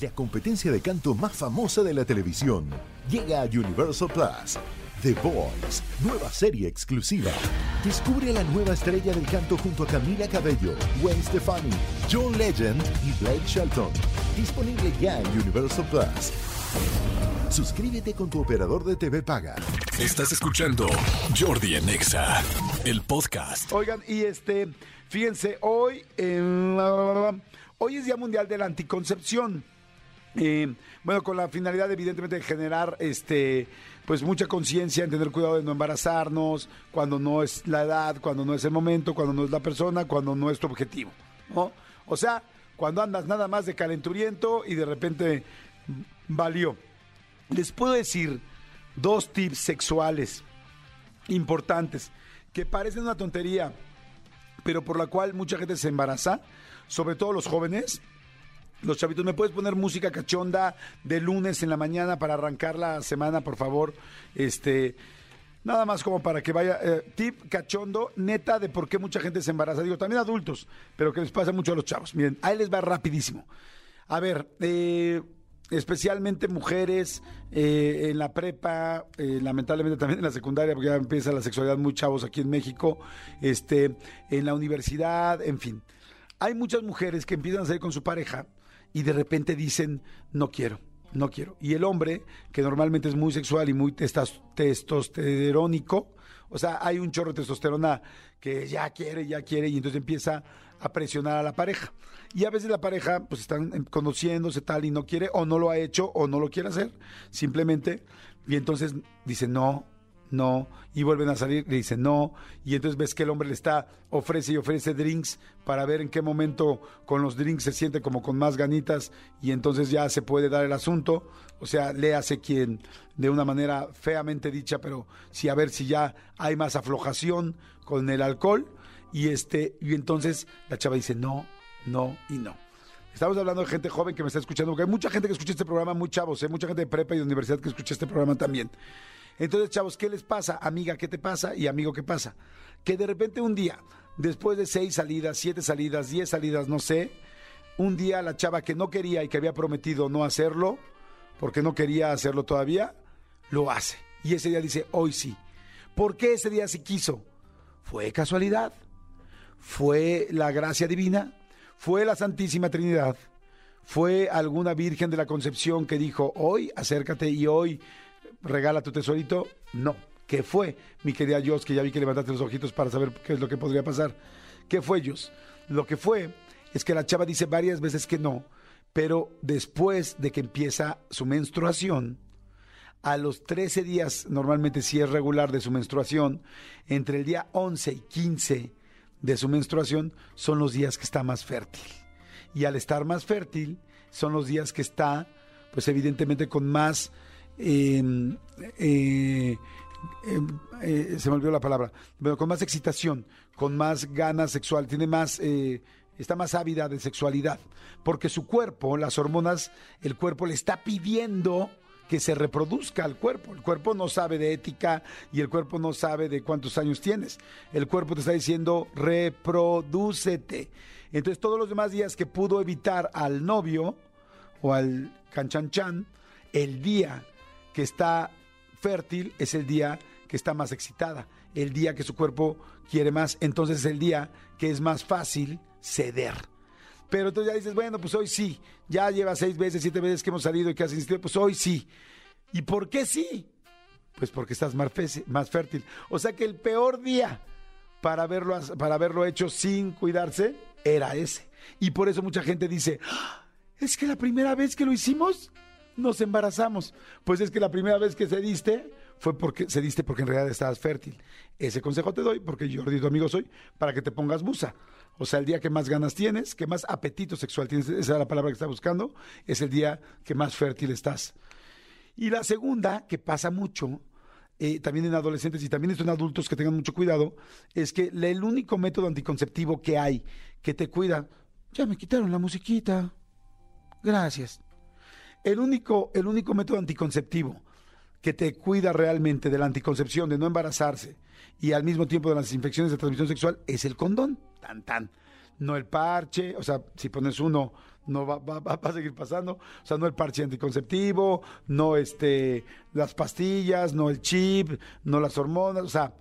la competencia de canto más famosa de la televisión. Llega a Universal Plus. The Voice, nueva serie exclusiva. Descubre a la nueva estrella del canto junto a Camila Cabello, Gwen Stefani, John Legend y Blake Shelton. Disponible ya en Universal Plus. Suscríbete con tu operador de TV Paga. Estás escuchando Jordi Anexa, el podcast. Oigan, y este, fíjense, hoy, eh, hoy es Día Mundial de la Anticoncepción. Eh, bueno, con la finalidad, evidentemente, de generar este, pues mucha conciencia en tener cuidado de no embarazarnos, cuando no es la edad, cuando no es el momento, cuando no es la persona, cuando no es tu objetivo. ¿no? O sea, cuando andas nada más de calenturiento y de repente valió. Les puedo decir dos tips sexuales importantes que parecen una tontería, pero por la cual mucha gente se embaraza, sobre todo los jóvenes. Los chavitos, ¿me puedes poner música cachonda de lunes en la mañana para arrancar la semana, por favor? Este, nada más como para que vaya. eh, tip cachondo, neta, de por qué mucha gente se embaraza. Digo, también adultos, pero que les pasa mucho a los chavos. Miren, ahí les va rapidísimo. A ver, eh, especialmente mujeres eh, en la prepa, lamentablemente también en la secundaria, porque ya empieza la sexualidad muy chavos aquí en México, este, en la universidad, en fin. Hay muchas mujeres que empiezan a salir con su pareja y de repente dicen, no quiero, no quiero. Y el hombre, que normalmente es muy sexual y muy testosterónico, o sea, hay un chorro de testosterona que ya quiere, ya quiere, y entonces empieza a presionar a la pareja. Y a veces la pareja, pues están em, conociéndose tal y no quiere, o no lo ha hecho, o no lo quiere hacer, simplemente. Y entonces dice no, no, y vuelven a salir, le dicen no, y entonces ves que el hombre le está, ofrece y ofrece drinks para ver en qué momento con los drinks se siente como con más ganitas, y entonces ya se puede dar el asunto. O sea, le hace quien, de una manera feamente dicha, pero sí a ver si ya hay más aflojación con el alcohol, y este, y entonces la chava dice no, no y no. Estamos hablando de gente joven que me está escuchando, porque hay mucha gente que escucha este programa, muy chavos, ¿eh? mucha gente de prepa y de universidad que escucha este programa también. Entonces, chavos, ¿qué les pasa? Amiga, ¿qué te pasa? Y amigo, ¿qué pasa? Que de repente un día, después de seis salidas, siete salidas, diez salidas, no sé, un día la chava que no quería y que había prometido no hacerlo, porque no quería hacerlo todavía, lo hace. Y ese día dice, hoy sí. ¿Por qué ese día sí quiso? ¿Fue casualidad? ¿Fue la gracia divina? ¿Fue la Santísima Trinidad? ¿Fue alguna Virgen de la Concepción que dijo, hoy acércate y hoy regala tu tesorito? No. ¿Qué fue, mi querida Dios, que ya vi que levantaste los ojitos para saber qué es lo que podría pasar? ¿Qué fue, Dios? Lo que fue es que la chava dice varias veces que no, pero después de que empieza su menstruación, a los 13 días, normalmente si es regular de su menstruación, entre el día 11 y 15 de su menstruación son los días que está más fértil. Y al estar más fértil son los días que está, pues evidentemente con más... eh, eh, eh, eh, se me olvidó la palabra, pero con más excitación, con más ganas sexual, tiene más, eh, está más ávida de sexualidad, porque su cuerpo, las hormonas, el cuerpo le está pidiendo que se reproduzca al cuerpo. El cuerpo no sabe de ética y el cuerpo no sabe de cuántos años tienes. El cuerpo te está diciendo reprodúcete. Entonces todos los demás días que pudo evitar al novio o al canchanchan, el día que está fértil es el día que está más excitada, el día que su cuerpo quiere más, entonces es el día que es más fácil ceder. Pero entonces ya dices, bueno, pues hoy sí, ya lleva seis veces, siete veces que hemos salido y que has insistido, pues hoy sí. ¿Y por qué sí? Pues porque estás más, fértil. O sea que el peor día para haberlo, para haberlo hecho sin cuidarse era ese. Y por eso mucha gente dice, "Ah, es que la primera vez que lo hicimos, nos embarazamos. Pues es que la primera vez que se diste fue porque se diste porque en realidad estabas fértil. Ese consejo te doy porque yo, tu amigo, soy para que te pongas busa. O sea, el día que más ganas tienes, que más apetito sexual tienes, esa es la palabra que estás buscando, es el día que más fértil estás. Y la segunda, que pasa mucho, eh, también en adolescentes y también en adultos que tengan mucho cuidado, es que el único método anticonceptivo que hay que te cuida, ya me quitaron la musiquita, gracias. El único, el único método anticonceptivo que te cuida realmente de la anticoncepción, de no embarazarse y al mismo tiempo de las infecciones de transmisión sexual es el condón. Tan, tan. no el parche, o sea, si pones uno no va, va- va- a seguir pasando, o sea, no el parche anticonceptivo, no este las pastillas, no el chip, no las hormonas, o sea,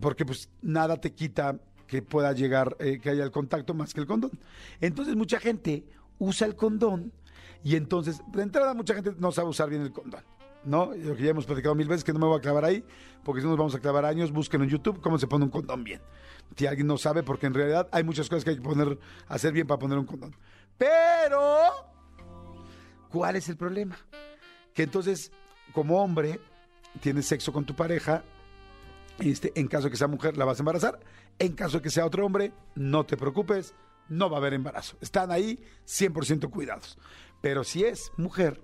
porque pues nada te quita que pueda llegar, eh, que haya el contacto más que el condón. Entonces mucha gente usa el condón y entonces, de entrada mucha gente no sabe usar bien el condón. ¿No? Lo que ya hemos platicado mil veces que no me voy a clavar ahí, porque si no nos vamos a clavar años, búsquenlo en YouTube cómo se pone un condón bien. Si alguien no sabe, porque en realidad hay muchas cosas que hay que poner, hacer bien para poner un condón. Pero, ¿cuál es el problema? Que entonces, como hombre, tienes sexo con tu pareja, este, en caso de que sea mujer, la vas a embarazar. En caso de que sea otro hombre, no te preocupes, no va a haber embarazo. Están ahí 100% cuidados. Pero si es mujer,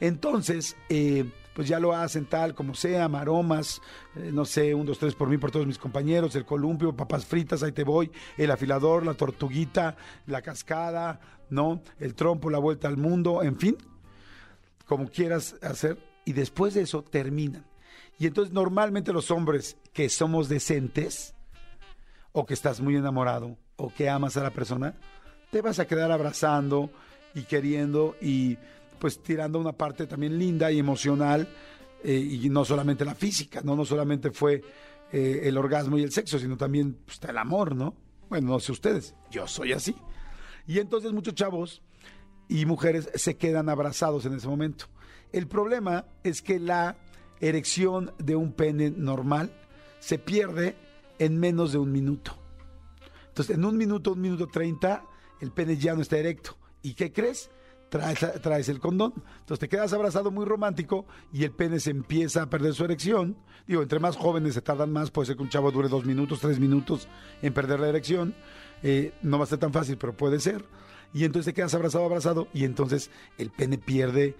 entonces, eh, pues ya lo hacen tal como sea, maromas, eh, no sé, un, dos, tres por mí, por todos mis compañeros, el columpio, papas fritas, ahí te voy, el afilador, la tortuguita, la cascada, ¿no? El trompo, la vuelta al mundo, en fin, como quieras hacer, y después de eso terminan. Y entonces normalmente los hombres que somos decentes, o que estás muy enamorado, o que amas a la persona, te vas a quedar abrazando y queriendo y pues tirando una parte también linda y emocional, eh, y no solamente la física, no, no solamente fue eh, el orgasmo y el sexo, sino también pues, el amor, ¿no? Bueno, no sé ustedes, yo soy así. Y entonces muchos chavos y mujeres se quedan abrazados en ese momento. El problema es que la erección de un pene normal se pierde en menos de un minuto. Entonces, en un minuto, un minuto treinta, el pene ya no está erecto. ¿Y qué crees? Traes, traes el condón. Entonces te quedas abrazado muy romántico y el pene se empieza a perder su erección. Digo, entre más jóvenes se tardan más, puede ser que un chavo dure dos minutos, tres minutos en perder la erección. Eh, no va a ser tan fácil, pero puede ser. Y entonces te quedas abrazado, abrazado, y entonces el pene pierde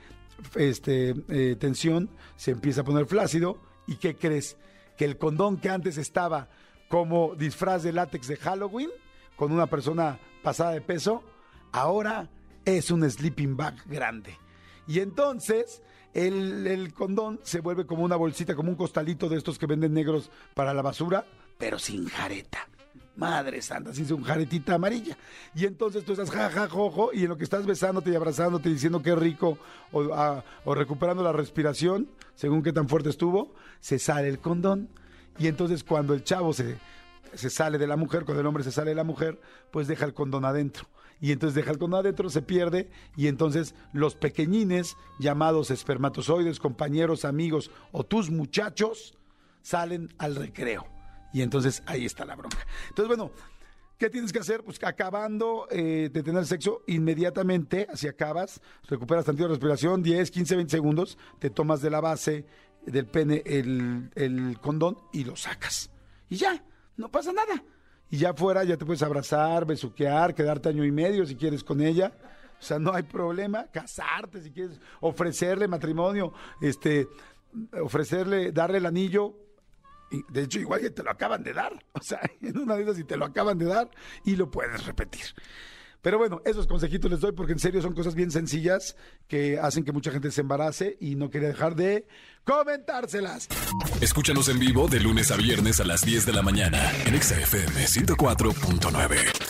este, eh, tensión, se empieza a poner flácido. ¿Y qué crees? Que el condón que antes estaba como disfraz de látex de Halloween, con una persona pasada de peso, ahora es un sleeping bag grande. Y entonces el, condón se vuelve como una bolsita, como un costalito de estos que venden negros para la basura, pero sin jareta. Madre santa, sin su jaretita amarilla. Y entonces tú estás jaja, jojo, y en lo que estás besándote y abrazándote, diciendo qué rico, o, a, o recuperando la respiración, según qué tan fuerte estuvo, se sale el condón. Y entonces cuando el chavo se, se sale de la mujer, cuando el hombre se sale de la mujer, pues deja el condón adentro y entonces deja el condón adentro, se pierde y entonces los pequeñines llamados espermatozoides, compañeros, amigos o tus muchachos salen al recreo. Y entonces ahí está la bronca. Entonces, bueno, ¿qué tienes que hacer? Pues acabando eh, de tener sexo, inmediatamente, así acabas, recuperas tantito de respiración, 10, 15, 20 segundos, te tomas de la base del pene el, el condón y lo sacas. Y ya, no pasa nada y ya fuera ya te puedes abrazar, besuquear, quedarte año y medio si quieres con ella. O sea, no hay problema, casarte si quieres, ofrecerle matrimonio, este, ofrecerle, darle el anillo. Y de hecho, igual que te lo acaban de dar. O sea, en una de esas si te lo acaban de dar y lo puedes repetir. Pero bueno, esos consejitos les doy porque en serio son cosas bien sencillas que hacen que mucha gente se embarace y no quería dejar de comentárselas. Escúchanos en vivo de lunes a viernes a las 10 de la mañana en XFM 104.9.